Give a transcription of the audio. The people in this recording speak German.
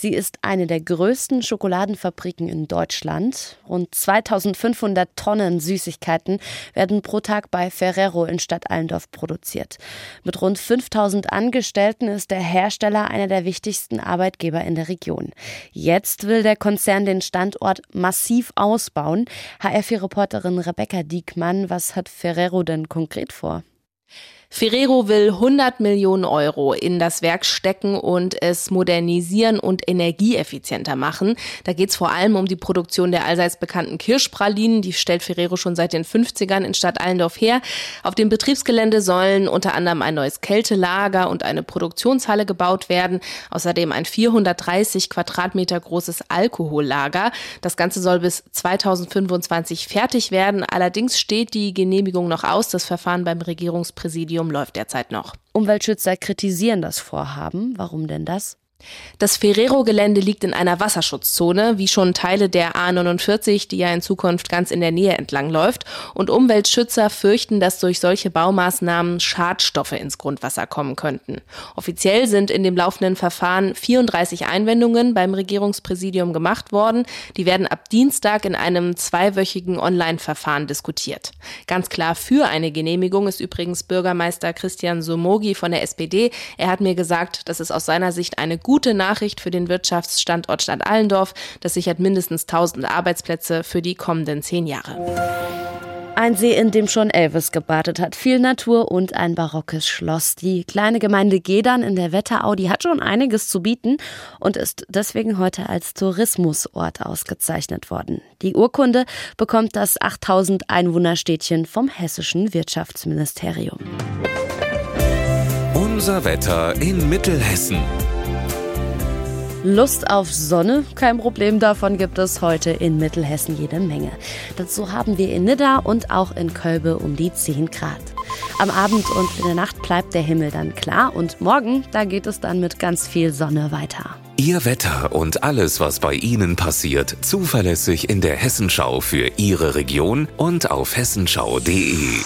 Sie ist eine der größten Schokoladenfabriken in Deutschland. Rund 2500 Tonnen Süßigkeiten werden pro Tag bei Ferrero in Stadt Allendorf produziert. Mit rund 5000 Angestellten ist der Hersteller einer der wichtigsten Arbeitgeber in der Region. Jetzt will der Konzern den Standort massiv ausbauen. HR4-Reporterin Rebecca Diekmann, was hat Ferrero denn konkret vor? Ferrero will 100 Millionen Euro in das Werk stecken und es modernisieren und energieeffizienter machen. Da geht es vor allem um die Produktion der allseits bekannten Kirschpralinen. Die stellt Ferrero schon seit den 50ern in Stadt Allendorf her. Auf dem Betriebsgelände sollen unter anderem ein neues Kältelager und eine Produktionshalle gebaut werden. Außerdem ein 430 Quadratmeter großes Alkohollager. Das Ganze soll bis 2025 fertig werden. Allerdings steht die Genehmigung noch aus. Das Verfahren beim Regierungspräsidium Studium läuft derzeit noch. Umweltschützer kritisieren das Vorhaben. Warum denn das? Das Ferrero-Gelände liegt in einer Wasserschutzzone, wie schon Teile der A49, die ja in Zukunft ganz in der Nähe entlang läuft. Und Umweltschützer fürchten, dass durch solche Baumaßnahmen Schadstoffe ins Grundwasser kommen könnten. Offiziell sind in dem laufenden Verfahren 34 Einwendungen beim Regierungspräsidium gemacht worden. Die werden ab Dienstag in einem zweiwöchigen Online-Verfahren diskutiert. Ganz klar für eine Genehmigung ist übrigens Bürgermeister Christian Somogi von der SPD. Er hat mir gesagt, dass es aus seiner Sicht eine gute Nachricht für den Wirtschaftsstandort Stadt Allendorf. Das sichert mindestens 1000 Arbeitsplätze für die kommenden zehn Jahre. Ein See, in dem schon Elvis gebadet hat, viel Natur und ein barockes Schloss. Die kleine Gemeinde Gedern in der Wetterau, die hat schon einiges zu bieten und ist deswegen heute als Tourismusort ausgezeichnet worden. Die Urkunde bekommt das 8000 Einwohnerstädtchen vom hessischen Wirtschaftsministerium. Unser Wetter in Mittelhessen. Lust auf Sonne? Kein Problem, davon gibt es heute in Mittelhessen jede Menge. Dazu haben wir in Nidda und auch in Kölbe um die 10 Grad. Am Abend und in der Nacht bleibt der Himmel dann klar und morgen, da geht es dann mit ganz viel Sonne weiter. Ihr Wetter und alles, was bei Ihnen passiert, zuverlässig in der Hessenschau für Ihre Region und auf hessenschau.de.